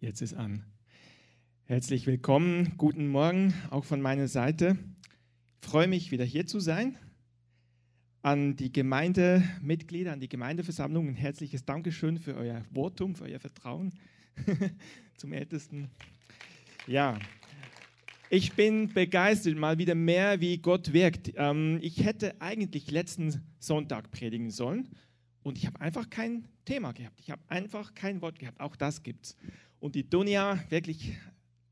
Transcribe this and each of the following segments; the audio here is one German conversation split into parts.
Jetzt ist an. Herzlich willkommen, guten Morgen auch von meiner Seite. Ich freue mich, wieder hier zu sein. An die Gemeindemitglieder, an die Gemeindeversammlung ein herzliches Dankeschön für euer Votum, für euer Vertrauen zum Ältesten. Ja, ich bin begeistert, mal wieder mehr, wie Gott wirkt. Ähm, ich hätte eigentlich letzten Sonntag predigen sollen und ich habe einfach kein Thema gehabt. Ich habe einfach kein Wort gehabt. Auch das gibt's. Und die Dunja, wirklich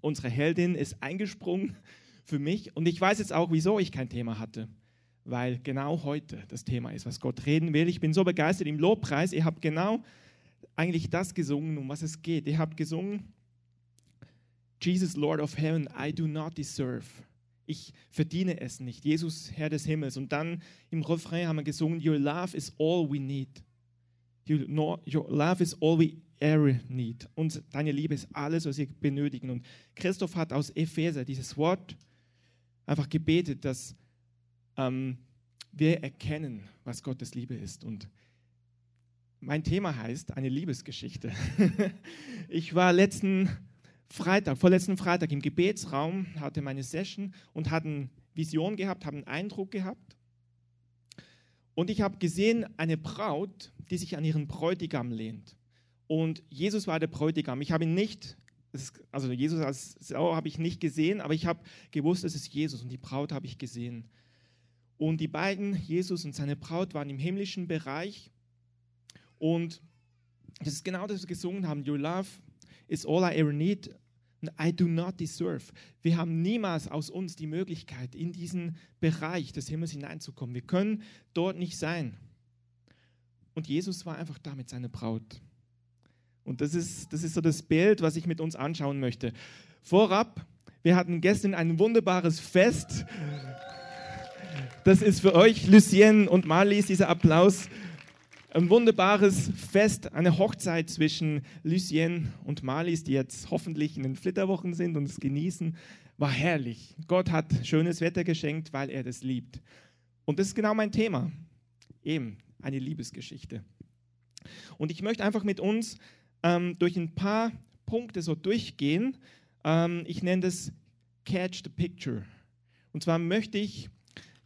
unsere Heldin, ist eingesprungen für mich. Und ich weiß jetzt auch, wieso ich kein Thema hatte. Weil genau heute das Thema ist, was Gott reden will. Ich bin so begeistert im Lobpreis. Ihr habt genau eigentlich das gesungen, um was es geht. Ihr habt gesungen, Jesus, Lord of Heaven, I do not deserve. Ich verdiene es nicht. Jesus, Herr des Himmels. Und dann im Refrain haben wir gesungen, Your love is all we need. Your, love is all we ever need. Und deine Liebe ist alles, was wir benötigen. Und Christoph hat aus Epheser dieses Wort einfach gebetet, dass ähm, wir erkennen, was Gottes Liebe ist. Und mein Thema heißt eine Liebesgeschichte. ich war letzten Freitag, vorletzten Freitag im Gebetsraum, hatte meine Session und hatte eine Vision gehabt, habe einen Eindruck gehabt. Und ich habe gesehen, eine Braut, die sich an ihren Bräutigam lehnt. Und Jesus war der Bräutigam. Ich habe ihn nicht, also Jesus als Sau habe ich nicht gesehen, aber ich habe gewusst, es ist Jesus und die Braut habe ich gesehen. Und die beiden, Jesus und seine Braut, waren im himmlischen Bereich. Und das ist genau das, was wir gesungen haben. Your love is all I ever need. And I do not deserve. Wir haben niemals aus uns die Möglichkeit, in diesen Bereich des Himmels hineinzukommen. Wir können dort nicht sein. Und Jesus war einfach da mit seiner Braut. Und das ist, das ist so das Bild, was ich mit uns anschauen möchte. Vorab, wir hatten gestern ein wunderbares Fest. Das ist für euch, Lucien und Marlies, dieser Applaus. Ein wunderbares Fest, eine Hochzeit zwischen Lucien und Marlies, die jetzt hoffentlich in den Flitterwochen sind und es genießen. War herrlich. Gott hat schönes Wetter geschenkt, weil er das liebt. Und das ist genau mein Thema. Eben eine Liebesgeschichte. Und ich möchte einfach mit uns ähm, durch ein paar Punkte so durchgehen. Ähm, ich nenne das Catch the Picture. Und zwar möchte ich,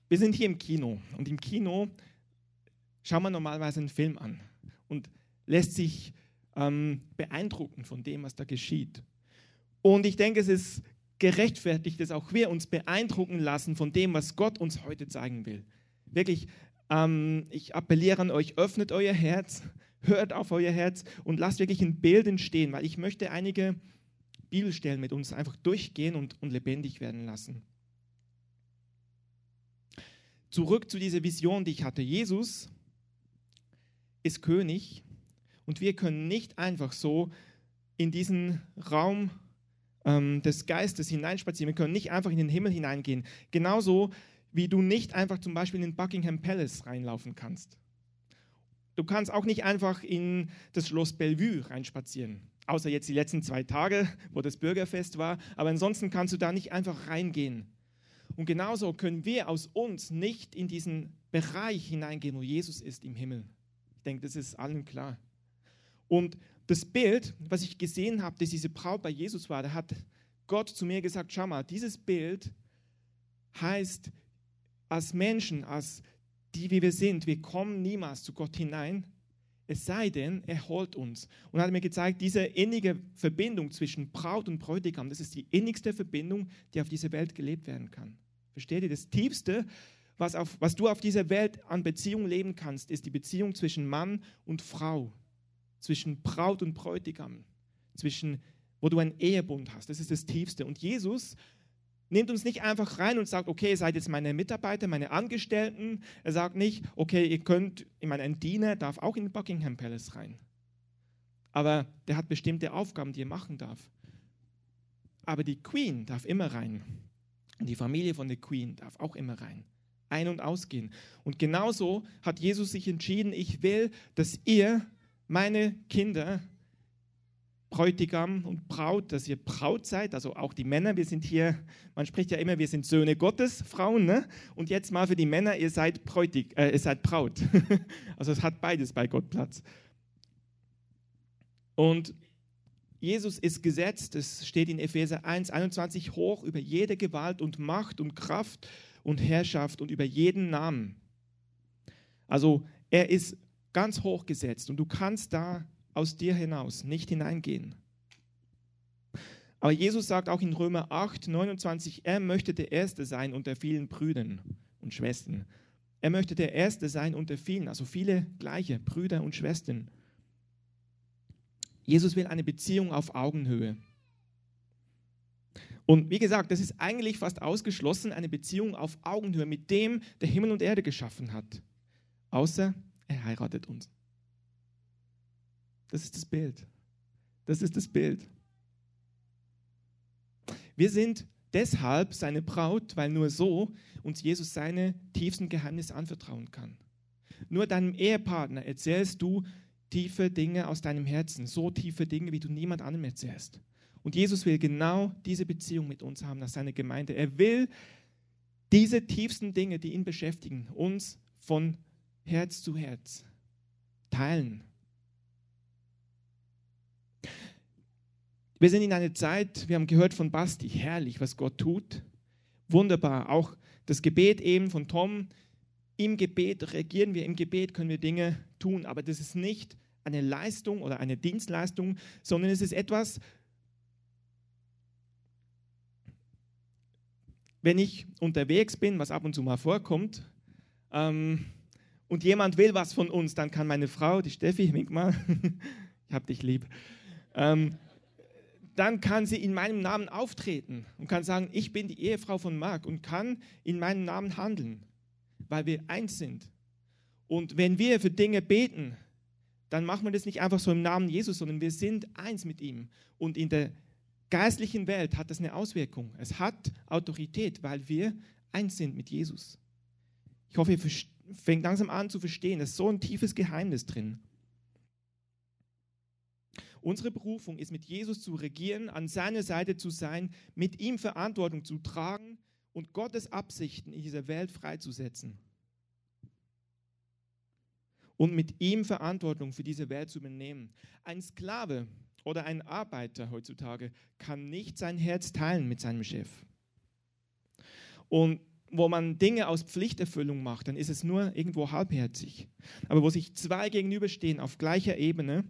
wir sind hier im Kino und im Kino schauen wir normalerweise einen Film an und lässt sich ähm, beeindrucken von dem, was da geschieht. Und ich denke, es ist gerechtfertigt, dass auch wir uns beeindrucken lassen von dem, was Gott uns heute zeigen will. Wirklich, ähm, ich appelliere an euch, öffnet euer Herz, hört auf euer Herz und lasst wirklich ein Bild entstehen, weil ich möchte einige Bibelstellen mit uns einfach durchgehen und, und lebendig werden lassen. Zurück zu dieser Vision, die ich hatte. Jesus ist König und wir können nicht einfach so in diesen Raum ähm, des Geistes hineinspazieren. Wir können nicht einfach in den Himmel hineingehen. Genauso wie du nicht einfach zum Beispiel in den Buckingham Palace reinlaufen kannst. Du kannst auch nicht einfach in das Schloss Bellevue reinspazieren. Außer jetzt die letzten zwei Tage, wo das Bürgerfest war. Aber ansonsten kannst du da nicht einfach reingehen. Und genauso können wir aus uns nicht in diesen Bereich hineingehen, wo Jesus ist im Himmel. Ich denke, das ist allen klar. Und das Bild, was ich gesehen habe, dass diese Braut bei Jesus war, da hat Gott zu mir gesagt, schau mal, dieses Bild heißt, als Menschen, als die, wie wir sind, wir kommen niemals zu Gott hinein, es sei denn, er holt uns. Und hat mir gezeigt, diese innige Verbindung zwischen Braut und Bräutigam, das ist die innigste Verbindung, die auf dieser Welt gelebt werden kann. Versteht ihr? Das Tiefste, was, auf, was du auf dieser Welt an Beziehung leben kannst, ist die Beziehung zwischen Mann und Frau, zwischen Braut und Bräutigam, zwischen, wo du einen Ehebund hast. Das ist das Tiefste. Und Jesus nimmt uns nicht einfach rein und sagt, okay, ihr seid jetzt meine Mitarbeiter, meine Angestellten. Er sagt nicht, okay, ihr könnt, ich meine, ein Diener darf auch in Buckingham Palace rein. Aber der hat bestimmte Aufgaben, die er machen darf. Aber die Queen darf immer rein. Und die Familie von der Queen darf auch immer rein. Ein- und ausgehen. Und genauso hat Jesus sich entschieden, ich will, dass ihr, meine Kinder, Bräutigam und Braut, dass ihr Braut seid, also auch die Männer, wir sind hier, man spricht ja immer, wir sind Söhne Gottes, Frauen, ne? und jetzt mal für die Männer, ihr seid, Bräutig, äh, ihr seid Braut. also es hat beides bei Gott Platz. Und Jesus ist gesetzt, es steht in Epheser 1, 21, hoch über jede Gewalt und Macht und Kraft und Herrschaft und über jeden Namen. Also er ist ganz hoch gesetzt und du kannst da aus dir hinaus nicht hineingehen. Aber Jesus sagt auch in Römer 8, 29, er möchte der Erste sein unter vielen Brüdern und Schwestern. Er möchte der Erste sein unter vielen, also viele gleiche Brüder und Schwestern. Jesus will eine Beziehung auf Augenhöhe. Und wie gesagt, das ist eigentlich fast ausgeschlossen, eine Beziehung auf Augenhöhe mit dem, der Himmel und Erde geschaffen hat. Außer er heiratet uns. Das ist das Bild. Das ist das Bild. Wir sind deshalb seine Braut, weil nur so uns Jesus seine tiefsten Geheimnisse anvertrauen kann. Nur deinem Ehepartner erzählst du tiefe Dinge aus deinem Herzen, so tiefe Dinge, wie du niemand anderem erzählst. Und Jesus will genau diese Beziehung mit uns haben, nach seiner Gemeinde. Er will diese tiefsten Dinge, die ihn beschäftigen, uns von Herz zu Herz teilen. Wir sind in einer Zeit, wir haben gehört von Basti, herrlich, was Gott tut. Wunderbar. Auch das Gebet eben von Tom. Im Gebet regieren wir, im Gebet können wir Dinge tun, aber das ist nicht eine Leistung oder eine Dienstleistung, sondern es ist etwas, wenn ich unterwegs bin, was ab und zu mal vorkommt, ähm, und jemand will was von uns, dann kann meine Frau, die Steffi, wink mal, ich hab dich lieb, ähm, dann kann sie in meinem Namen auftreten und kann sagen, ich bin die Ehefrau von Marc und kann in meinem Namen handeln, weil wir eins sind. Und wenn wir für Dinge beten, dann machen wir das nicht einfach so im Namen Jesus, sondern wir sind eins mit ihm. Und in der geistlichen Welt hat das eine Auswirkung. Es hat Autorität, weil wir eins sind mit Jesus. Ich hoffe, ihr fängt langsam an zu verstehen, da ist so ein tiefes Geheimnis drin. Unsere Berufung ist, mit Jesus zu regieren, an seiner Seite zu sein, mit ihm Verantwortung zu tragen und Gottes Absichten in dieser Welt freizusetzen. Und mit ihm Verantwortung für diese Welt zu übernehmen. Ein Sklave oder ein Arbeiter heutzutage kann nicht sein Herz teilen mit seinem Chef. Und wo man Dinge aus Pflichterfüllung macht, dann ist es nur irgendwo halbherzig. Aber wo sich zwei gegenüberstehen auf gleicher Ebene,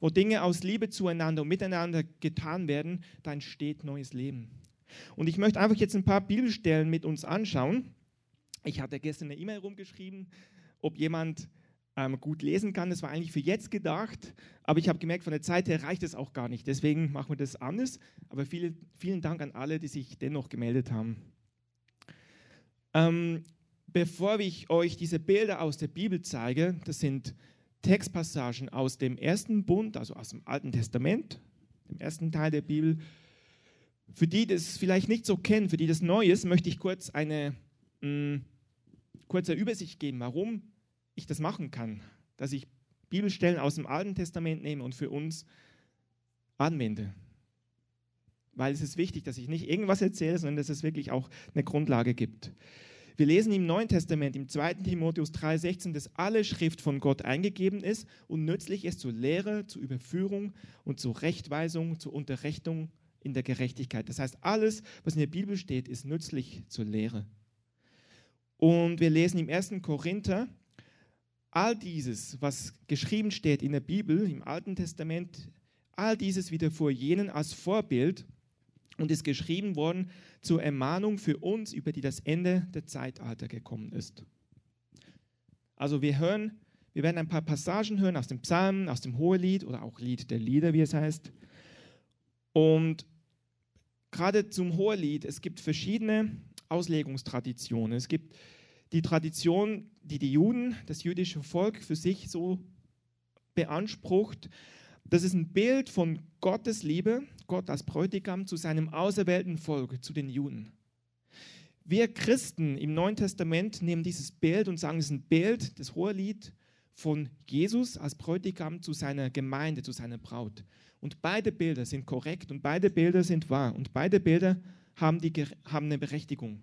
wo Dinge aus Liebe zueinander und miteinander getan werden, da entsteht neues Leben. Und ich möchte einfach jetzt ein paar Bibelstellen mit uns anschauen. Ich hatte gestern eine E-Mail rumgeschrieben, ob jemand ähm, gut lesen kann. Das war eigentlich für jetzt gedacht, aber ich habe gemerkt, von der Zeit her reicht es auch gar nicht. Deswegen machen wir das anders. Aber viele, vielen Dank an alle, die sich dennoch gemeldet haben. Ähm, bevor ich euch diese Bilder aus der Bibel zeige, das sind Textpassagen aus dem ersten Bund, also aus dem Alten Testament, dem ersten Teil der Bibel. Für die das vielleicht nicht so kennen, für die das neu ist, möchte ich kurz eine mh, mm, kurze Übersicht geben, warum ich das machen kann, dass ich Bibelstellen aus dem Alten Testament nehme und für uns anwende. Weil es ist wichtig, dass ich nicht irgendwas erzähle, sondern dass es wirklich auch eine Grundlage gibt. Wir lesen im Neuen Testament, im 2. Timotheus 3,16, dass alle Schrift von Gott eingegeben ist und nützlich ist zur Lehre, zur Überführung und zur Rechtweisung, zur Unterrichtung in der Gerechtigkeit. Das heißt, alles, was in der Bibel steht, ist nützlich zur Lehre. Und wir lesen im 1. Korinther, all dieses, was geschrieben steht in der Bibel, im Alten Testament, all dieses wieder vor jenen als Vorbild und ist geschrieben worden zur Ermahnung für uns, über die das Ende der Zeitalter gekommen ist. Also wir hören, wir werden ein paar Passagen hören aus dem Psalm, aus dem Hohelied oder auch Lied der Lieder, wie es heißt. Und gerade zum Hohelied, es gibt verschiedene Auslegungstraditionen. Es gibt die Tradition, die die Juden, das jüdische Volk für sich so beansprucht, das ist ein Bild von Gottes Liebe, Gott als Bräutigam zu seinem auserwählten Volk, zu den Juden. Wir Christen im Neuen Testament nehmen dieses Bild und sagen, es ist ein Bild, das Hohelied von Jesus als Bräutigam zu seiner Gemeinde, zu seiner Braut. Und beide Bilder sind korrekt und beide Bilder sind wahr und beide Bilder haben, die, haben eine Berechtigung,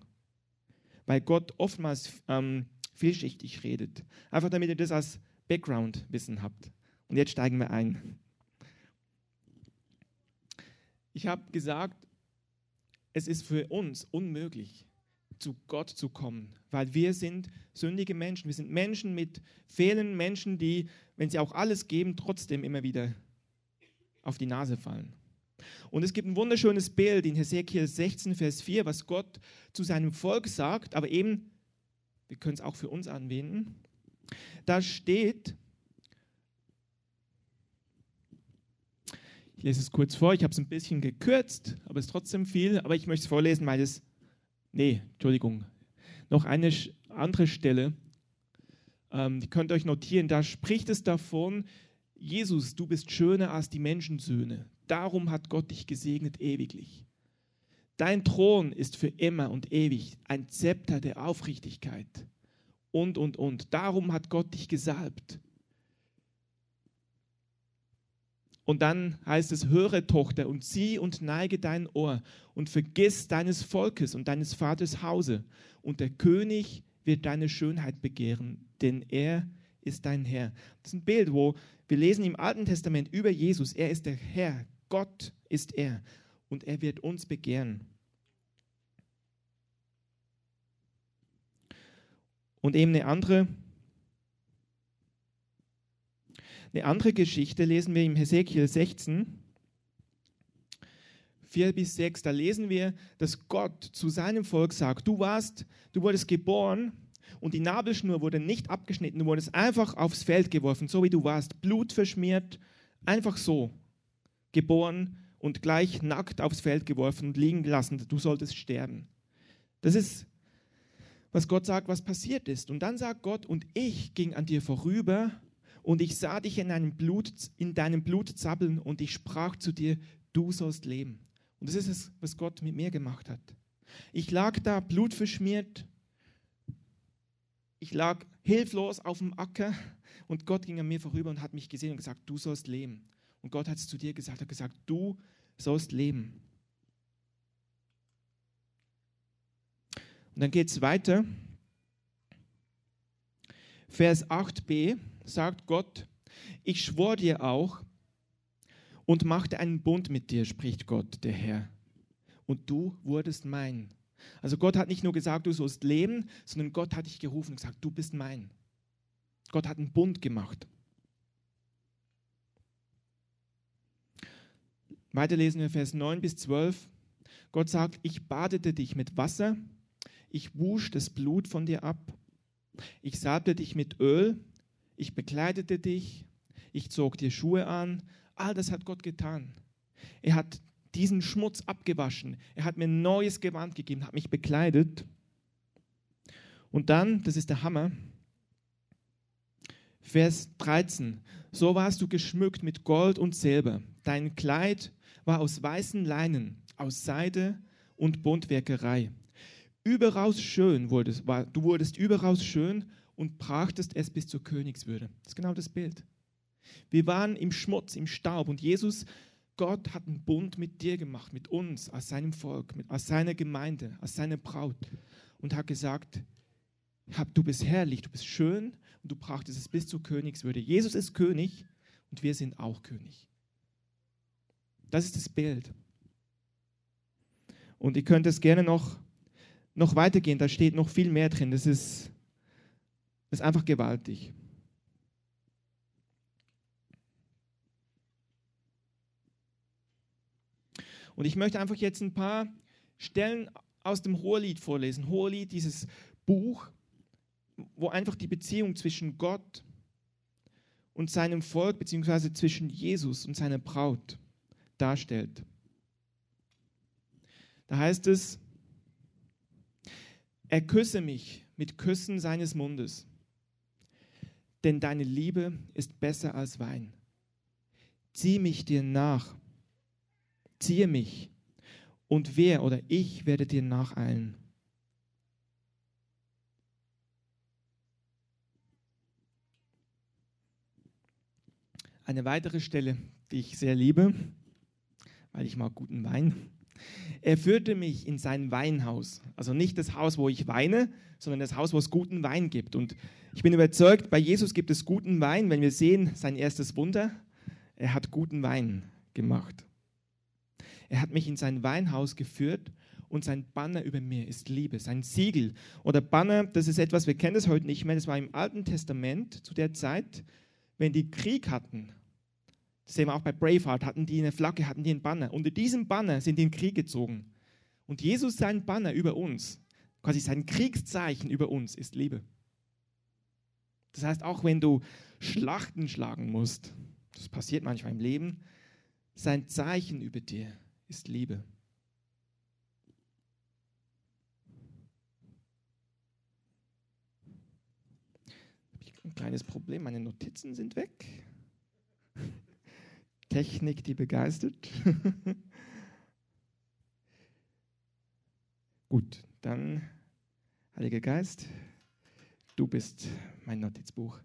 weil Gott oftmals ähm, vielschichtig redet. Einfach damit ihr das als Background-Wissen habt. Und jetzt steigen wir ein. Ich habe gesagt, es ist für uns unmöglich, zu Gott zu kommen, weil wir sind sündige Menschen. Wir sind Menschen mit fehlenden Menschen, die, wenn sie auch alles geben, trotzdem immer wieder auf die Nase fallen. Und es gibt ein wunderschönes Bild in Hesekiel 16, Vers 4, was Gott zu seinem Volk sagt, aber eben, wir können es auch für uns anwenden. Da steht, ich lese es kurz vor, ich habe es ein bisschen gekürzt, aber es ist trotzdem viel, aber ich möchte es vorlesen, weil es, nee, Entschuldigung, noch eine andere Stelle, ähm, die könnt ihr euch notieren, da spricht es davon, Jesus, du bist schöner als die Menschensöhne. Darum hat Gott dich gesegnet ewiglich. Dein Thron ist für immer und ewig ein Zepter der Aufrichtigkeit. Und, und, und. Darum hat Gott dich gesalbt. Und dann heißt es, höre Tochter und sieh und neige dein Ohr und vergiss deines Volkes und deines Vaters Hause. Und der König wird deine Schönheit begehren, denn er ist dein Herr. Das ist ein Bild, wo wir lesen im Alten Testament über Jesus, er ist der Herr, Gott ist er und er wird uns begehren. Und eben eine andere, eine andere Geschichte lesen wir im Hesekiel 16, 4 bis 6. Da lesen wir, dass Gott zu seinem Volk sagt, du warst, du wurdest geboren und die Nabelschnur wurde nicht abgeschnitten, du wurdest einfach aufs Feld geworfen, so wie du warst, Blut verschmiert, einfach so, geboren und gleich nackt aufs Feld geworfen und liegen gelassen, du solltest sterben. Das ist, was Gott sagt, was passiert ist. Und dann sagt Gott, und ich ging an dir vorüber und ich sah dich in deinem Blut, in deinem Blut zappeln und ich sprach zu dir, du sollst leben. Und das ist es, was Gott mit mir gemacht hat. Ich lag da blutverschmiert, ich lag hilflos auf dem Acker und Gott ging an mir vorüber und hat mich gesehen und gesagt, du sollst leben. Und Gott hat es zu dir gesagt, hat gesagt, du sollst leben. Und dann geht es weiter. Vers 8b sagt Gott, ich schwor dir auch und machte einen Bund mit dir, spricht Gott, der Herr. Und du wurdest mein. Also Gott hat nicht nur gesagt, du sollst leben, sondern Gott hat dich gerufen und gesagt, du bist mein. Gott hat einen Bund gemacht. Weiter lesen wir Vers 9 bis 12. Gott sagt, ich badete dich mit Wasser, ich wusch das Blut von dir ab, ich salbte dich mit Öl, ich bekleidete dich, ich zog dir Schuhe an. All das hat Gott getan. Er hat diesen Schmutz abgewaschen. Er hat mir ein neues Gewand gegeben, hat mich bekleidet. Und dann, das ist der Hammer, Vers 13. So warst du geschmückt mit Gold und Silber. Dein Kleid war aus weißen Leinen, aus Seide und Buntwerkerei. Überaus schön wurdest, war, du wurdest überaus schön und brachtest es bis zur Königswürde. Das ist genau das Bild. Wir waren im Schmutz, im Staub und Jesus Gott hat einen Bund mit dir gemacht, mit uns, als seinem Volk, mit, als seiner Gemeinde, als seiner Braut und hat gesagt, du bist herrlich, du bist schön und du brachtest es bis zur Königswürde. Jesus ist König und wir sind auch König. Das ist das Bild. Und ihr könnt es gerne noch, noch weitergehen, da steht noch viel mehr drin. Das ist, das ist einfach gewaltig. Und ich möchte einfach jetzt ein paar Stellen aus dem Hohelied vorlesen. Hohelied, dieses Buch, wo einfach die Beziehung zwischen Gott und seinem Volk, beziehungsweise zwischen Jesus und seiner Braut darstellt. Da heißt es, er küsse mich mit Küssen seines Mundes, denn deine Liebe ist besser als Wein. Zieh mich dir nach ziehe mich, und wer oder ich werde dir nacheilen. Eine weitere Stelle, die ich sehr liebe, weil ich mag guten Wein. Er führte mich in sein Weinhaus. Also nicht das Haus, wo ich weine, sondern das Haus, wo es guten Wein gibt. Und ich bin überzeugt, bei Jesus gibt es guten Wein, wenn wir sehen, sein erstes Wunder, er hat guten Wein gemacht. Er hat mich in sein Weinhaus geführt und sein Banner über mir ist Liebe, sein Siegel. Oder Banner, das ist etwas, wir kennen das heute nicht mehr, das war im Alten Testament zu der Zeit, wenn die Krieg hatten. Das sehen wir auch bei Braveheart, hatten die eine Flagge, hatten die einen Banner. Unter diesem Banner sind die in den Krieg gezogen. Und Jesus, sein Banner über uns, quasi sein Kriegszeichen über uns, ist Liebe. Das heißt, auch wenn du Schlachten schlagen musst, das passiert manchmal im Leben, sein Zeichen über dir ist Liebe. Ein kleines Problem, meine Notizen sind weg. Technik, die begeistert. Gut, dann, Heiliger Geist, du bist mein Notizbuch.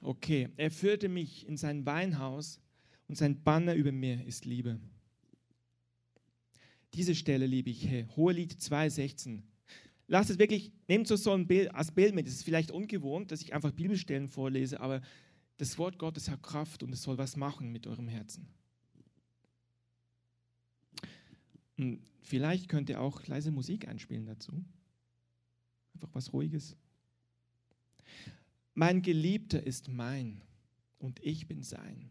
Okay, er führte mich in sein Weinhaus und sein Banner über mir ist Liebe. Diese Stelle liebe ich. Hey, Hohelied 2,16. Lasst es wirklich, nehmt so ein Bild als Bild mit. Es ist vielleicht ungewohnt, dass ich einfach Bibelstellen vorlese, aber das Wort Gottes hat Kraft und es soll was machen mit eurem Herzen. Und vielleicht könnt ihr auch leise Musik einspielen dazu. Einfach was Ruhiges. Mein Geliebter ist mein und ich bin sein.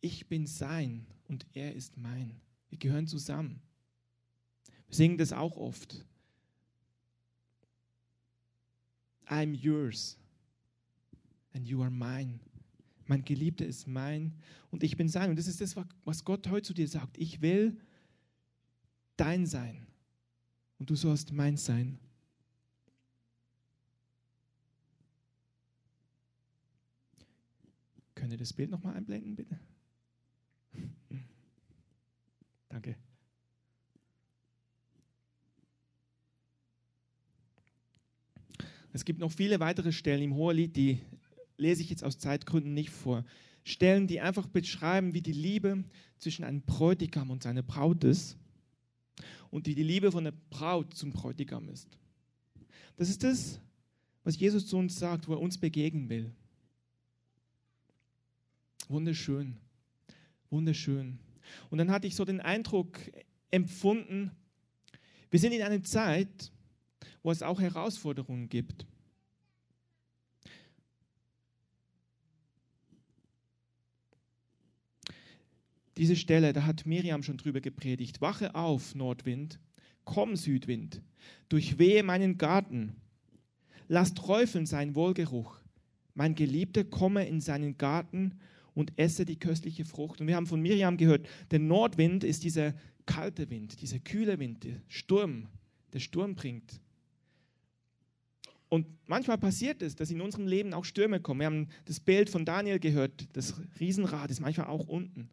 Ich bin sein und er ist mein. Wir gehören zusammen. Wir singen das auch oft. I'm yours and you are mine. Mein Geliebter ist mein und ich bin sein. Und das ist das, was Gott heute zu dir sagt. Ich will dein sein und du sollst mein sein. Könnt ihr das Bild nochmal einblenden, bitte? Danke. Es gibt noch viele weitere Stellen im Hohelied, die lese ich jetzt aus Zeitgründen nicht vor. Stellen, die einfach beschreiben, wie die Liebe zwischen einem Bräutigam und seiner Braut ist und wie die Liebe von der Braut zum Bräutigam ist. Das ist das, was Jesus zu uns sagt, wo er uns begegnen will. Wunderschön, wunderschön. Und dann hatte ich so den Eindruck empfunden, wir sind in einer Zeit, wo es auch Herausforderungen gibt. Diese Stelle, da hat Miriam schon drüber gepredigt. Wache auf, Nordwind, komm, Südwind, durchwehe meinen Garten, lass träufeln sein Wohlgeruch. Mein Geliebter komme in seinen Garten und esse die köstliche Frucht. Und wir haben von Miriam gehört, der Nordwind ist dieser kalte Wind, dieser kühle Wind, der Sturm, der Sturm bringt. Und manchmal passiert es, dass in unserem Leben auch Stürme kommen. Wir haben das Bild von Daniel gehört, das Riesenrad ist manchmal auch unten.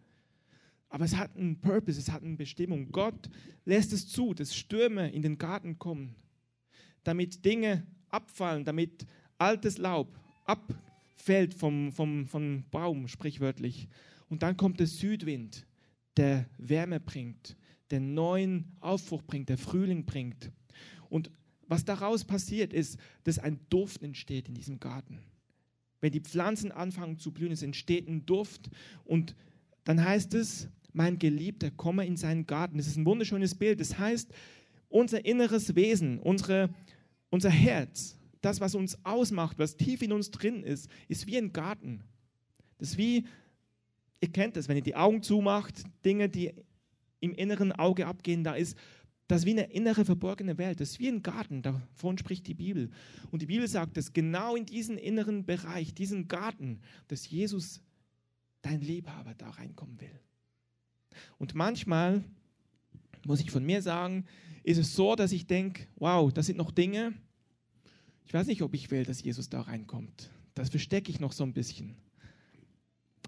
Aber es hat einen Purpose, es hat eine Bestimmung. Gott lässt es zu, dass Stürme in den Garten kommen, damit Dinge abfallen, damit altes Laub ab, fällt vom, vom, vom Baum, sprichwörtlich. Und dann kommt der Südwind, der Wärme bringt, der neuen Aufbruch bringt, der Frühling bringt. Und was daraus passiert, ist, dass ein Duft entsteht in diesem Garten. Wenn die Pflanzen anfangen zu blühen, es entsteht ein Duft und dann heißt es, mein Geliebter, komme in seinen Garten. Das ist ein wunderschönes Bild. Das heißt, unser inneres Wesen, unsere, unser Herz, das, was uns ausmacht, was tief in uns drin ist, ist wie ein Garten. Das ist wie, ihr kennt das, wenn ihr die Augen zumacht, Dinge, die im inneren Auge abgehen, da ist das ist wie eine innere verborgene Welt. Das ist wie ein Garten, davon spricht die Bibel. Und die Bibel sagt, dass genau in diesen inneren Bereich, diesen Garten, dass Jesus, dein Liebhaber, da reinkommen will. Und manchmal, muss ich von mir sagen, ist es so, dass ich denke, wow, das sind noch Dinge, ich weiß nicht, ob ich will, dass Jesus da reinkommt. Das verstecke ich noch so ein bisschen.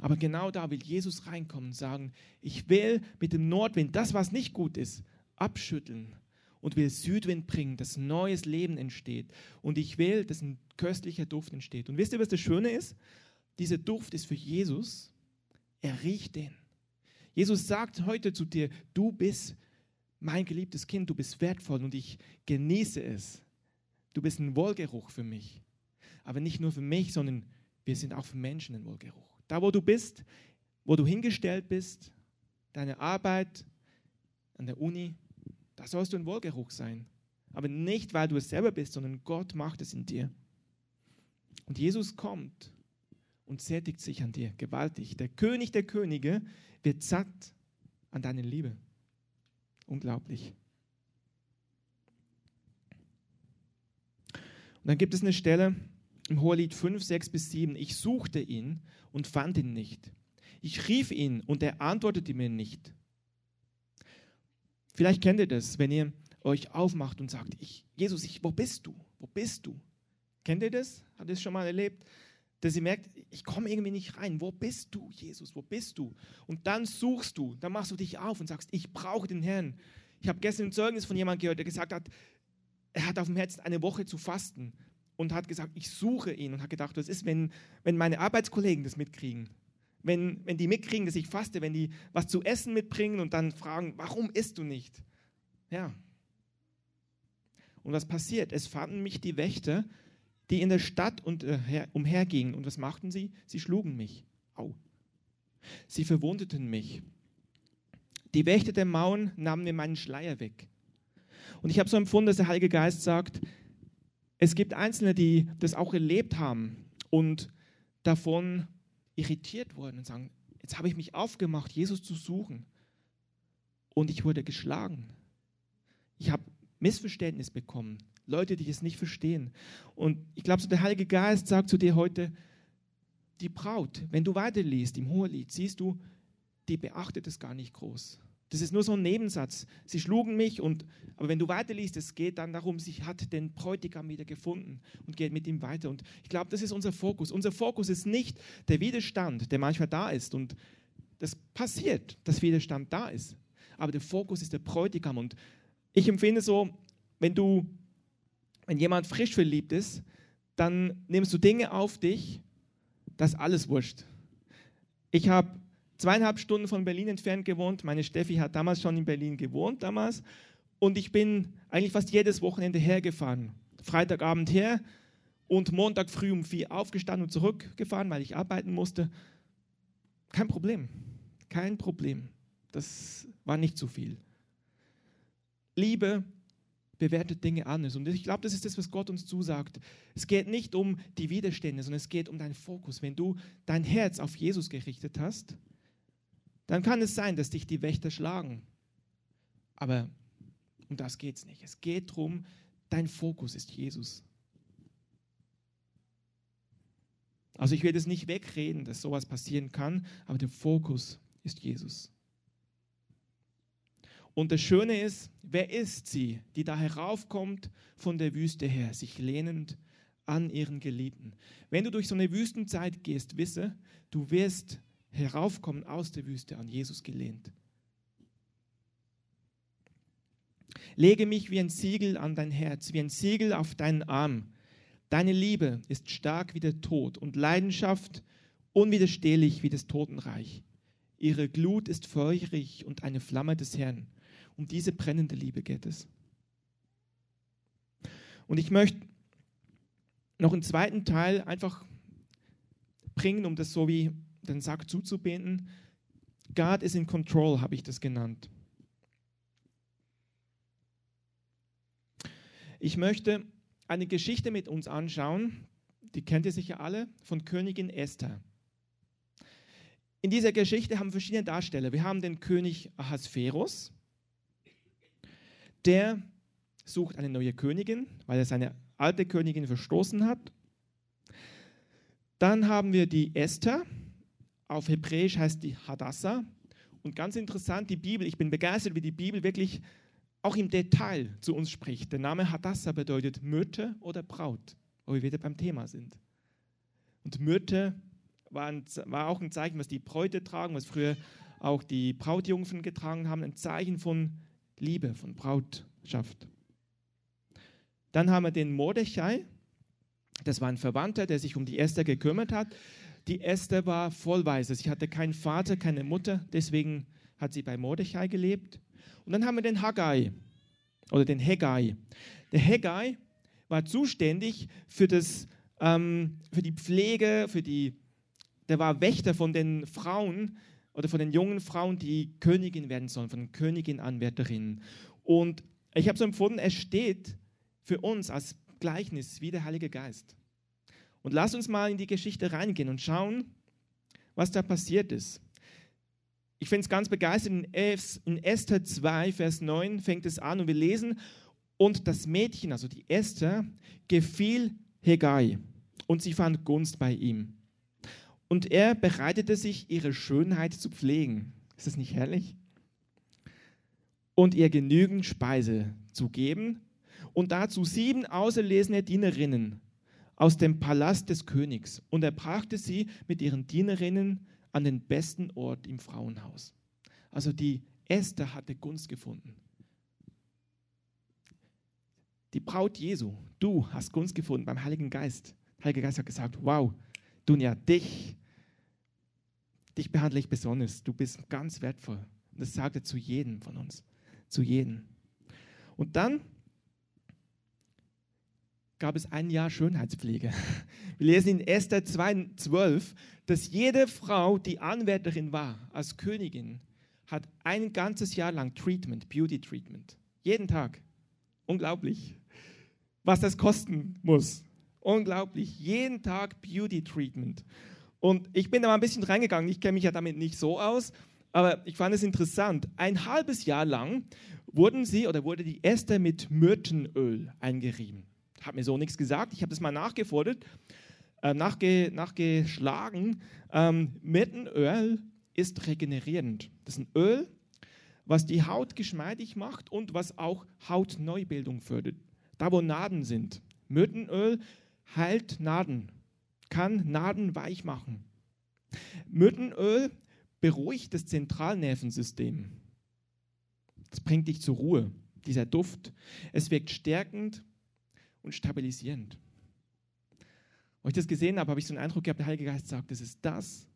Aber genau da will Jesus reinkommen und sagen, ich will mit dem Nordwind das, was nicht gut ist, abschütteln und will Südwind bringen, dass neues Leben entsteht. Und ich will, dass ein köstlicher Duft entsteht. Und wisst ihr, was das Schöne ist? Dieser Duft ist für Jesus. Er riecht den. Jesus sagt heute zu dir, du bist mein geliebtes Kind, du bist wertvoll und ich genieße es. Du bist ein Wohlgeruch für mich. Aber nicht nur für mich, sondern wir sind auch für Menschen ein Wohlgeruch. Da, wo du bist, wo du hingestellt bist, deine Arbeit an der Uni, da sollst du ein Wohlgeruch sein. Aber nicht, weil du es selber bist, sondern Gott macht es in dir. Und Jesus kommt und sättigt sich an dir gewaltig. Der König der Könige wird satt an deiner Liebe. Unglaublich. Und dann gibt es eine Stelle im Hohelied 5, 6 bis 7. Ich suchte ihn und fand ihn nicht. Ich rief ihn und er antwortete mir nicht. Vielleicht kennt ihr das, wenn ihr euch aufmacht und sagt, ich, Jesus, ich, wo bist du? Wo bist du? Kennt ihr das? Habt ihr es schon mal erlebt? Dass ihr merkt, ich komme irgendwie nicht rein. Wo bist du, Jesus? Wo bist du? Und dann suchst du, dann machst du dich auf und sagst, ich brauche den Herrn. Ich habe gestern ein Zeugnis von jemandem gehört, der gesagt hat, er hat auf dem Herzen eine Woche zu fasten und hat gesagt, ich suche ihn und hat gedacht, was ist, wenn, wenn meine Arbeitskollegen das mitkriegen? Wenn, wenn die mitkriegen, dass ich faste, wenn die was zu essen mitbringen und dann fragen, warum isst du nicht? Ja. Und was passiert? Es fanden mich die Wächter, die in der Stadt äh, umhergingen. Und was machten sie? Sie schlugen mich. Au. Sie verwundeten mich. Die Wächter der Mauern nahmen mir meinen Schleier weg. Und ich habe so empfunden, dass der Heilige Geist sagt, es gibt Einzelne, die das auch erlebt haben und davon irritiert wurden und sagen, jetzt habe ich mich aufgemacht, Jesus zu suchen. Und ich wurde geschlagen. Ich habe Missverständnis bekommen. Leute, die es nicht verstehen. Und ich glaube, so der Heilige Geist sagt zu dir heute, die Braut, wenn du weiterliest im Hohelied, siehst du, die beachtet es gar nicht groß. Das ist nur so ein Nebensatz. Sie schlugen mich, und, aber wenn du weiterliest, es geht dann darum, sie hat den Bräutigam wieder gefunden und geht mit ihm weiter. Und ich glaube, das ist unser Fokus. Unser Fokus ist nicht der Widerstand, der manchmal da ist. Und das passiert, dass Widerstand da ist. Aber der Fokus ist der Bräutigam. Und ich empfinde so, wenn du, wenn jemand frisch verliebt ist, dann nimmst du Dinge auf dich, das alles wurscht. Ich habe zweieinhalb Stunden von Berlin entfernt gewohnt. Meine Steffi hat damals schon in Berlin gewohnt damals. Und ich bin eigentlich fast jedes Wochenende hergefahren. Freitagabend her und Montag früh um vier aufgestanden und zurückgefahren, weil ich arbeiten musste. Kein Problem. Kein Problem. Das war nicht zu viel. Liebe bewertet Dinge anders. Und ich glaube, das ist das, was Gott uns zusagt. Es geht nicht um die Widerstände, sondern es geht um deinen Fokus. Wenn du dein Herz auf Jesus gerichtet hast, dann kann es sein, dass dich die Wächter schlagen. Aber um das geht es nicht. Es geht darum, dein Fokus ist Jesus. Also ich will es nicht wegreden, dass sowas passieren kann, aber der Fokus ist Jesus. Und das Schöne ist, wer ist sie, die da heraufkommt von der Wüste her, sich lehnend an ihren Geliebten? Wenn du durch so eine Wüstenzeit gehst, wisse, du wirst heraufkommen aus der Wüste an Jesus gelehnt. Lege mich wie ein Siegel an dein Herz, wie ein Siegel auf deinen Arm. Deine Liebe ist stark wie der Tod und Leidenschaft unwiderstehlich wie das Totenreich. Ihre Glut ist feurig und eine Flamme des Herrn. Um diese brennende Liebe geht es. Und ich möchte noch einen zweiten Teil einfach bringen, um das so wie den Sack zuzubinden. God is in control, habe ich das genannt. Ich möchte eine Geschichte mit uns anschauen, die kennt ihr sicher alle, von Königin Esther. In dieser Geschichte haben verschiedene Darsteller. Wir haben den König Ahasverus, der sucht eine neue Königin, weil er seine alte Königin verstoßen hat. Dann haben wir die Esther, auf Hebräisch heißt die Hadassah. Und ganz interessant, die Bibel, ich bin begeistert, wie die Bibel wirklich auch im Detail zu uns spricht. Der Name Hadassah bedeutet Myrte oder Braut, wo wir wieder beim Thema sind. Und Myrte war, war auch ein Zeichen, was die Bräute tragen, was früher auch die Brautjungfen getragen haben, ein Zeichen von Liebe, von Brautschaft. Dann haben wir den Mordechai, das war ein Verwandter, der sich um die Esther gekümmert hat. Die Esther war vollweise. Sie hatte keinen Vater, keine Mutter, deswegen hat sie bei Mordechai gelebt. Und dann haben wir den Haggai oder den Haggai. Der Haggai war zuständig für, das, ähm, für die Pflege, für die der war Wächter von den Frauen oder von den jungen Frauen, die Königin werden sollen, von den Königin-Anwärterinnen. Und ich habe so empfunden, es steht für uns als Gleichnis wie der Heilige Geist. Und lass uns mal in die Geschichte reingehen und schauen, was da passiert ist. Ich finde es ganz begeisternd, in Esther 2, Vers 9 fängt es an und wir lesen, und das Mädchen, also die Esther, gefiel Hegai und sie fand Gunst bei ihm. Und er bereitete sich, ihre Schönheit zu pflegen. Ist das nicht herrlich? Und ihr genügend Speise zu geben und dazu sieben auserlesene Dienerinnen aus dem Palast des Königs. Und er brachte sie mit ihren Dienerinnen an den besten Ort im Frauenhaus. Also die Esther hatte Gunst gefunden. Die Braut Jesu, du hast Gunst gefunden beim Heiligen Geist. Der Heilige Geist hat gesagt, wow, Dunja, dich, dich behandle ich besonders. Du bist ganz wertvoll. Und das sagt er zu jedem von uns. Zu jedem. Und dann gab es ein Jahr Schönheitspflege. Wir lesen in Esther 2,12, dass jede Frau, die Anwärterin war als Königin, hat ein ganzes Jahr lang Treatment, Beauty Treatment. Jeden Tag. Unglaublich, was das kosten muss. Unglaublich. Jeden Tag Beauty Treatment. Und ich bin da mal ein bisschen reingegangen. Ich kenne mich ja damit nicht so aus, aber ich fand es interessant. Ein halbes Jahr lang wurden sie oder wurde die Esther mit Myrtenöl eingerieben. Hat mir so nichts gesagt. Ich habe das mal nachgefordert, äh, nachge, nachgeschlagen. Ähm, Myrtenöl ist regenerierend. Das ist ein Öl, was die Haut geschmeidig macht und was auch Hautneubildung fördert. Da, wo Naden sind. Myrtenöl heilt Naden, kann Naden weich machen. Myrtenöl beruhigt das Zentralnervensystem. Das bringt dich zur Ruhe, dieser Duft. Es wirkt stärkend und stabilisierend. Als ich das gesehen habe, habe ich so einen Eindruck gehabt, der Heilige Geist sagt, das ist das.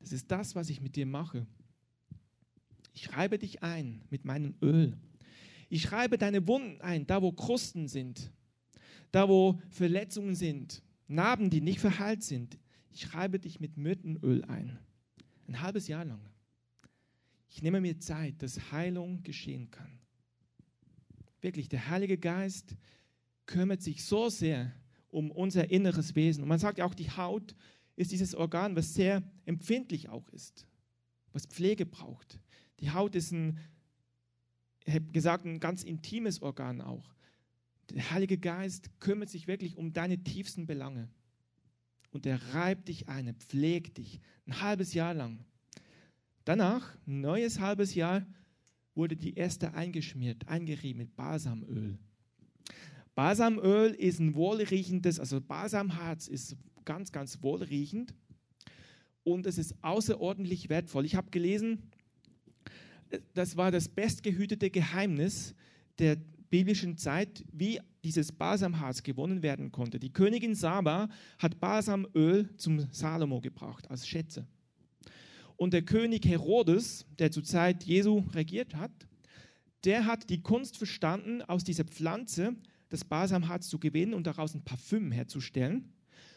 Das ist das, was ich mit dir mache. Ich reibe dich ein mit meinem Öl. Ich schreibe deine Wunden ein, da wo Krusten sind, da wo Verletzungen sind, Narben, die nicht verheilt sind. Ich schreibe dich mit Myrtenöl ein. Ein halbes Jahr lang. Ich nehme mir Zeit, dass Heilung geschehen kann. Wirklich, der Heilige Geist kümmert sich so sehr um unser inneres Wesen. Und man sagt ja auch, die Haut ist dieses Organ, was sehr empfindlich auch ist, was Pflege braucht. Die Haut ist ein, ich habe gesagt, ein ganz intimes Organ auch. Der Heilige Geist kümmert sich wirklich um deine tiefsten Belange. Und er reibt dich ein, er pflegt dich ein halbes Jahr lang. Danach, ein neues halbes Jahr, wurde die erste eingeschmiert, eingerieben mit Balsamöl. Balsamöl ist ein wohlriechendes, also Balsamharz ist ganz, ganz wohlriechend und es ist außerordentlich wertvoll. Ich habe gelesen, das war das bestgehütete Geheimnis der biblischen Zeit, wie dieses Balsamharz gewonnen werden konnte. Die Königin Saba hat Balsamöl zum Salomo gebracht als Schätze. Und der König Herodes, der zur Zeit Jesu regiert hat, der hat die Kunst verstanden, aus dieser Pflanze das Balsamharz zu gewinnen und daraus ein Parfüm herzustellen.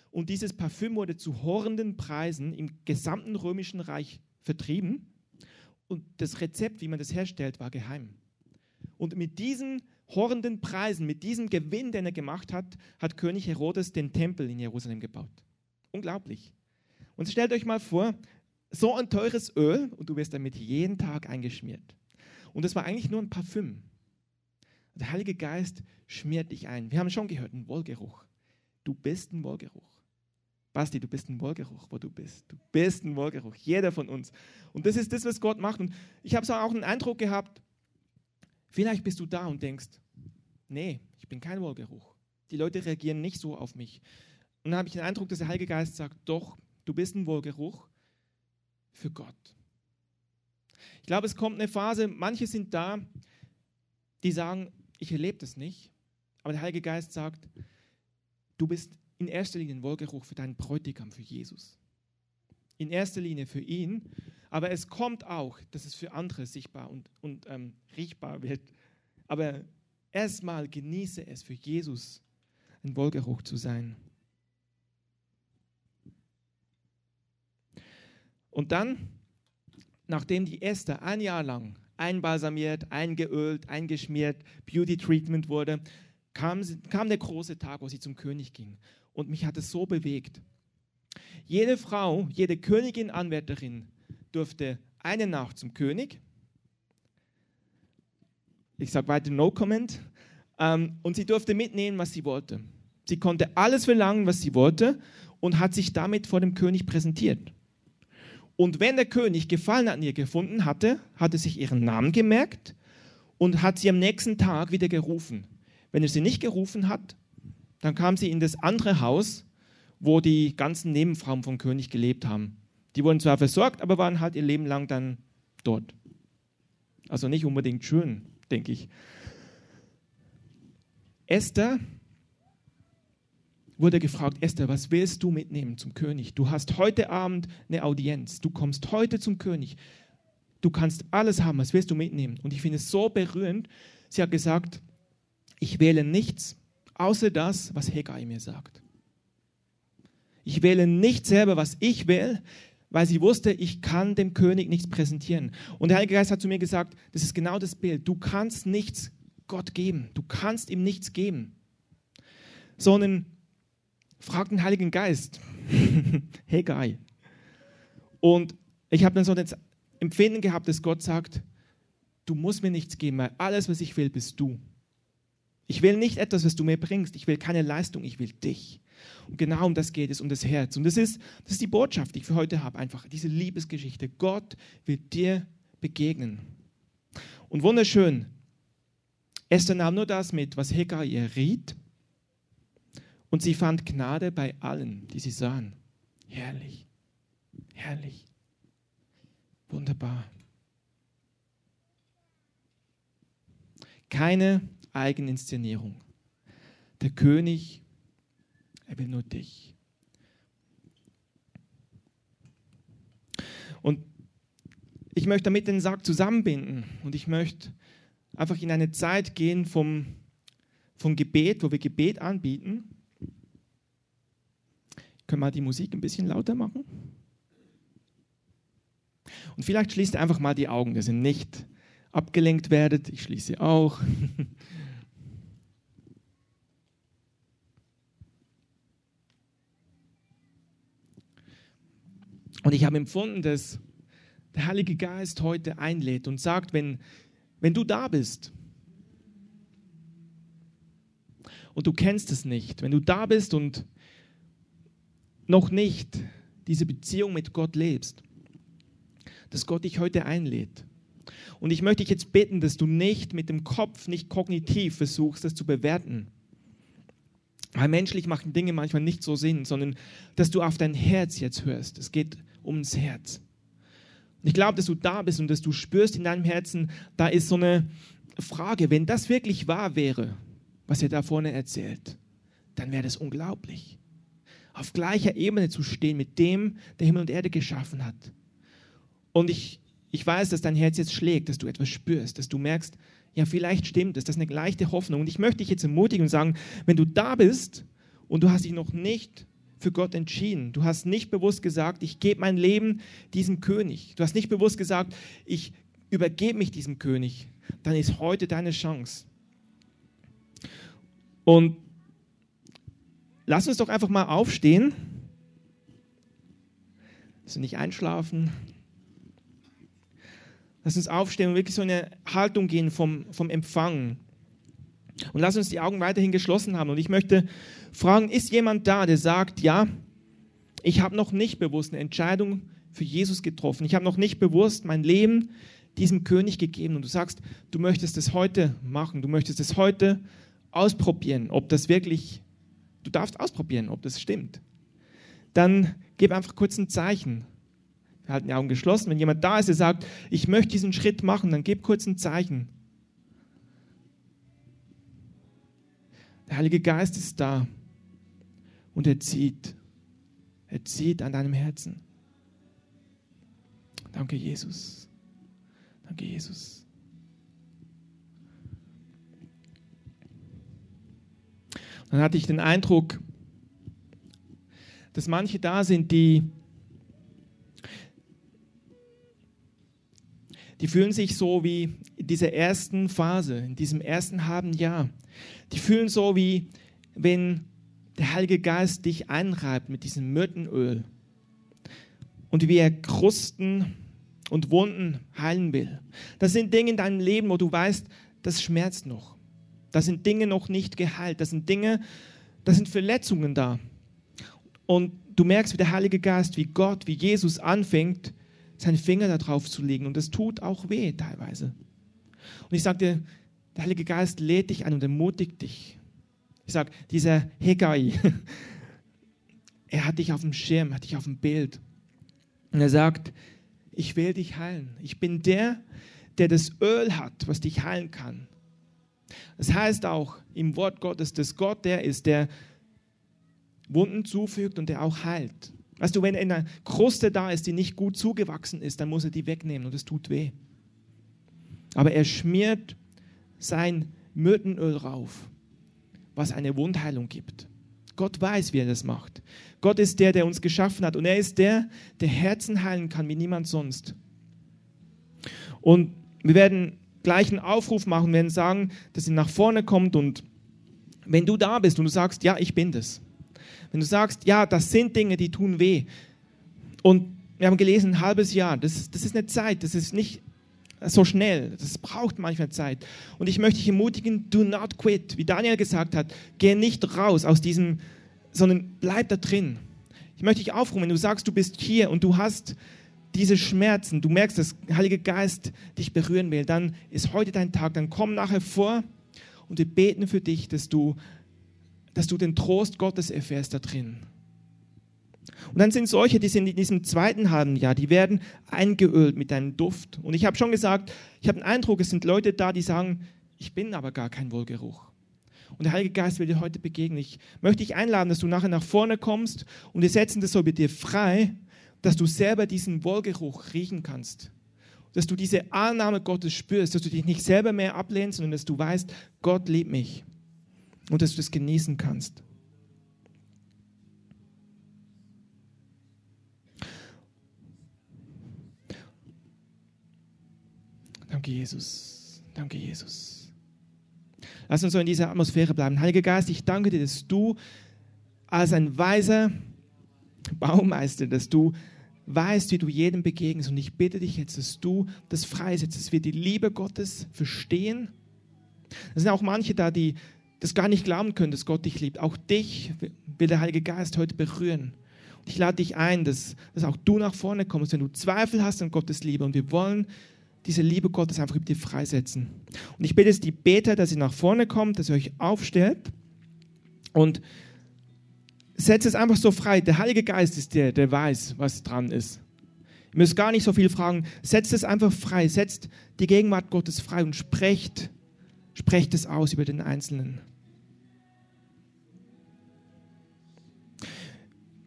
Und dieses Parfüm wurde zu horrenden Preisen im gesamten römischen Reich vertrieben. Und das Rezept, wie man das herstellt, war geheim. Und mit diesen horrenden Preisen, mit diesem Gewinn, den er gemacht hat, hat König Herodes den Tempel in Jerusalem gebaut. Unglaublich. Und stellt euch mal vor, so ein teures Öl und du wirst damit jeden Tag eingeschmiert. Und das war eigentlich nur ein Parfüm. Der Heilige Geist schmiert dich ein. Wir haben schon gehört, ein Wohlgeruch. Du bist ein Wohlgeruch. Basti, du bist ein Wohlgeruch, wo du bist. Du bist ein Wohlgeruch, jeder von uns. Und das ist das, was Gott macht. Und ich habe so auch einen Eindruck gehabt, vielleicht bist du da und denkst, nee, ich bin kein Wohlgeruch. Die Leute reagieren nicht so auf mich. Und dann habe ich den Eindruck, dass der Heilige Geist sagt, doch, du bist ein Wohlgeruch für Gott. Ich glaube, es kommt eine Phase, manche sind da, die sagen, ich erlebe das nicht. Aber der Heilige Geist sagt, du bist in erster Linie ein Wohlgeruch für deinen Bräutigam, für Jesus. In erster Linie für ihn. Aber es kommt auch, dass es für andere sichtbar und, und ähm, riechbar wird. Aber erstmal genieße es für Jesus, ein Wohlgeruch zu sein. Und dann, nachdem die Esther ein Jahr lang einbalsamiert, eingeölt, eingeschmiert, Beauty Treatment wurde, kam, kam der große Tag, wo sie zum König ging. Und mich hat es so bewegt. Jede Frau, jede Königin, Anwärterin durfte eine Nacht zum König. Ich sage weiter No Comment. Ähm, und sie durfte mitnehmen, was sie wollte. Sie konnte alles verlangen, was sie wollte und hat sich damit vor dem König präsentiert. Und wenn der König Gefallen an ihr gefunden hatte, hatte sich ihren Namen gemerkt und hat sie am nächsten Tag wieder gerufen. Wenn er sie nicht gerufen hat, dann kam sie in das andere Haus, wo die ganzen Nebenfrauen vom König gelebt haben. Die wurden zwar versorgt, aber waren halt ihr Leben lang dann dort. Also nicht unbedingt schön, denke ich. Esther wurde gefragt, Esther, was willst du mitnehmen zum König? Du hast heute Abend eine Audienz, du kommst heute zum König, du kannst alles haben, was willst du mitnehmen? Und ich finde es so berührend, sie hat gesagt, ich wähle nichts, außer das, was Hegai mir sagt. Ich wähle nicht selber, was ich will, weil sie wusste, ich kann dem König nichts präsentieren. Und der Heilige Geist hat zu mir gesagt, das ist genau das Bild. Du kannst nichts Gott geben. Du kannst ihm nichts geben. Sondern frag den Heiligen Geist. hey Guy. Und ich habe dann so das Empfinden gehabt, dass Gott sagt, du musst mir nichts geben, weil alles, was ich will, bist du. Ich will nicht etwas, was du mir bringst. Ich will keine Leistung, ich will dich. Und genau um das geht es, um das Herz. Und das ist, das ist die Botschaft, die ich für heute habe. Einfach diese Liebesgeschichte. Gott wird dir begegnen. Und wunderschön, Esther nahm nur das mit, was Hegar ihr riet. Und sie fand Gnade bei allen, die sie sahen. Herrlich, herrlich, wunderbar. Keine Eigeninszenierung. Der König, er will nur dich. Und ich möchte damit den Sack zusammenbinden und ich möchte einfach in eine Zeit gehen vom, vom Gebet, wo wir Gebet anbieten. Können wir die Musik ein bisschen lauter machen? Und vielleicht schließt ihr einfach mal die Augen, dass ihr nicht abgelenkt werdet. Ich schließe auch. Und ich habe empfunden, dass der Heilige Geist heute einlädt und sagt, wenn, wenn du da bist und du kennst es nicht, wenn du da bist und noch nicht diese Beziehung mit Gott lebst, dass Gott dich heute einlädt. Und ich möchte dich jetzt bitten, dass du nicht mit dem Kopf, nicht kognitiv versuchst, das zu bewerten. Weil menschlich machen Dinge manchmal nicht so Sinn, sondern dass du auf dein Herz jetzt hörst. Es geht ums Herz. Ich glaube, dass du da bist und dass du spürst in deinem Herzen, da ist so eine Frage, wenn das wirklich wahr wäre, was er da vorne erzählt, dann wäre das unglaublich. Auf gleicher Ebene zu stehen mit dem, der Himmel und Erde geschaffen hat. Und ich, ich weiß, dass dein Herz jetzt schlägt, dass du etwas spürst, dass du merkst, ja, vielleicht stimmt es, das ist eine leichte Hoffnung. Und ich möchte dich jetzt ermutigen und sagen, wenn du da bist und du hast dich noch nicht für Gott entschieden. Du hast nicht bewusst gesagt, ich gebe mein Leben diesem König. Du hast nicht bewusst gesagt, ich übergebe mich diesem König. Dann ist heute deine Chance. Und lass uns doch einfach mal aufstehen. Also nicht einschlafen. Lass uns aufstehen und wirklich so eine Haltung gehen vom, vom Empfangen. Und lass uns die Augen weiterhin geschlossen haben. Und ich möchte fragen, ist jemand da, der sagt, ja, ich habe noch nicht bewusst eine Entscheidung für Jesus getroffen. Ich habe noch nicht bewusst mein Leben diesem König gegeben. Und du sagst, du möchtest es heute machen. Du möchtest es heute ausprobieren, ob das wirklich, du darfst ausprobieren, ob das stimmt. Dann gib einfach kurz ein Zeichen. Wir halten die Augen geschlossen. Wenn jemand da ist, der sagt, ich möchte diesen Schritt machen, dann gib kurz ein Zeichen. Der Heilige Geist ist da und er zieht. Er zieht an deinem Herzen. Danke, Jesus. Danke, Jesus. Dann hatte ich den Eindruck, dass manche da sind, die, die fühlen sich so wie in dieser ersten Phase, in diesem ersten halben Jahr. Die fühlen so wie, wenn der Heilige Geist dich einreibt mit diesem Myrtenöl und wie er Krusten und Wunden heilen will. Das sind Dinge in deinem Leben, wo du weißt, das schmerzt noch. Da sind Dinge noch nicht geheilt. Das sind Dinge, da sind Verletzungen da. Und du merkst, wie der Heilige Geist, wie Gott, wie Jesus anfängt, seinen Finger darauf zu legen. Und das tut auch weh teilweise. Und ich sagte, der Heilige Geist lädt dich ein und ermutigt dich. Ich sage, dieser Hegai, er hat dich auf dem Schirm, hat dich auf dem Bild. Und er sagt, ich will dich heilen. Ich bin der, der das Öl hat, was dich heilen kann. Das heißt auch im Wort Gottes, dass Gott der ist, der Wunden zufügt und der auch heilt. Weißt du, wenn eine Kruste da ist, die nicht gut zugewachsen ist, dann muss er die wegnehmen und es tut weh. Aber er schmiert sein Myrtenöl rauf, was eine Wundheilung gibt. Gott weiß, wie er das macht. Gott ist der, der uns geschaffen hat und er ist der, der Herzen heilen kann wie niemand sonst. Und wir werden gleich einen Aufruf machen, werden sagen, dass ihr nach vorne kommt und wenn du da bist und du sagst, ja, ich bin das. Wenn du sagst, ja, das sind Dinge, die tun weh. Und wir haben gelesen, ein halbes Jahr, das, das ist eine Zeit, das ist nicht so schnell, das braucht manchmal Zeit. Und ich möchte dich ermutigen, do not quit. Wie Daniel gesagt hat, geh nicht raus aus diesem, sondern bleib da drin. Ich möchte dich aufrufen, wenn du sagst, du bist hier und du hast diese Schmerzen, du merkst, dass der Heilige Geist dich berühren will, dann ist heute dein Tag, dann komm nachher vor und wir beten für dich, dass du dass du den Trost Gottes erfährst da drin. Und dann sind solche, die sind in diesem zweiten halben Jahr, die werden eingeölt mit einem Duft. Und ich habe schon gesagt, ich habe den Eindruck, es sind Leute da, die sagen, ich bin aber gar kein Wohlgeruch. Und der Heilige Geist will dir heute begegnen. Ich möchte dich einladen, dass du nachher nach vorne kommst und wir setzen das so mit dir frei, dass du selber diesen Wohlgeruch riechen kannst. Dass du diese Annahme Gottes spürst, dass du dich nicht selber mehr ablehnst, sondern dass du weißt, Gott liebt mich und dass du das genießen kannst. Danke, Jesus. Danke, Jesus. Lass uns so in dieser Atmosphäre bleiben. Heiliger Geist, ich danke dir, dass du als ein weiser Baumeister, dass du weißt, wie du jedem begegnest. Und ich bitte dich jetzt, dass du das freisetzt, dass wir die Liebe Gottes verstehen. Es sind auch manche da, die das gar nicht glauben können, dass Gott dich liebt. Auch dich will der Heilige Geist heute berühren. Und ich lade dich ein, dass, dass auch du nach vorne kommst, wenn du Zweifel hast an Gottes Liebe. Und wir wollen diese Liebe Gottes einfach über dir freisetzen. Und ich bitte jetzt die Beter, dass ihr nach vorne kommt, dass ihr euch aufstellt und setzt es einfach so frei. Der Heilige Geist ist der, der weiß, was dran ist. Ihr müsst gar nicht so viel fragen. Setzt es einfach frei. Setzt die Gegenwart Gottes frei und sprecht Sprecht es aus über den Einzelnen.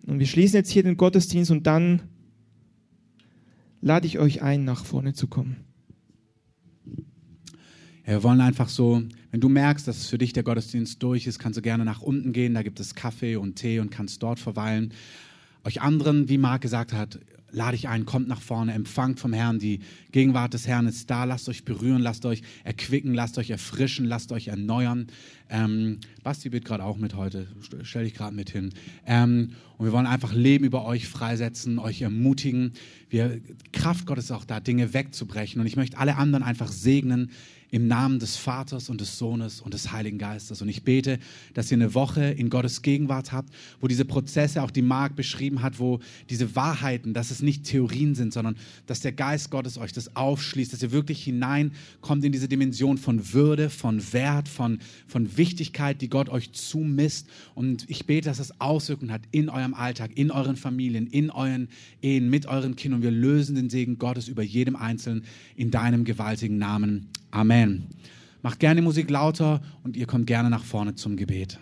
Und wir schließen jetzt hier den Gottesdienst und dann lade ich euch ein, nach vorne zu kommen. Wir wollen einfach so, wenn du merkst, dass für dich der Gottesdienst durch ist, kannst du gerne nach unten gehen, da gibt es Kaffee und Tee und kannst dort verweilen. Euch anderen, wie Marc gesagt hat, lade ich ein, kommt nach vorne, empfangt vom Herrn. Die Gegenwart des Herrn ist da. Lasst euch berühren, lasst euch erquicken, lasst euch erfrischen, lasst euch erneuern. Ähm, Basti wird gerade auch mit heute, stell dich gerade mit hin. Ähm, und wir wollen einfach Leben über euch freisetzen, euch ermutigen. Wir, Kraft Gottes ist auch da, Dinge wegzubrechen. Und ich möchte alle anderen einfach segnen im Namen des Vaters und des Sohnes und des Heiligen Geistes. Und ich bete, dass ihr eine Woche in Gottes Gegenwart habt, wo diese Prozesse, auch die Mark beschrieben hat, wo diese Wahrheiten, dass es nicht Theorien sind, sondern dass der Geist Gottes euch das aufschließt, dass ihr wirklich hineinkommt in diese Dimension von Würde, von Wert, von, von Wichtigkeit, die Gott euch zumisst. Und ich bete, dass es Auswirkungen hat in eurem Alltag, in euren Familien, in euren Ehen, mit euren Kindern. Und wir lösen den Segen Gottes über jedem Einzelnen in deinem gewaltigen Namen. Amen. Macht gerne Musik lauter und ihr kommt gerne nach vorne zum Gebet.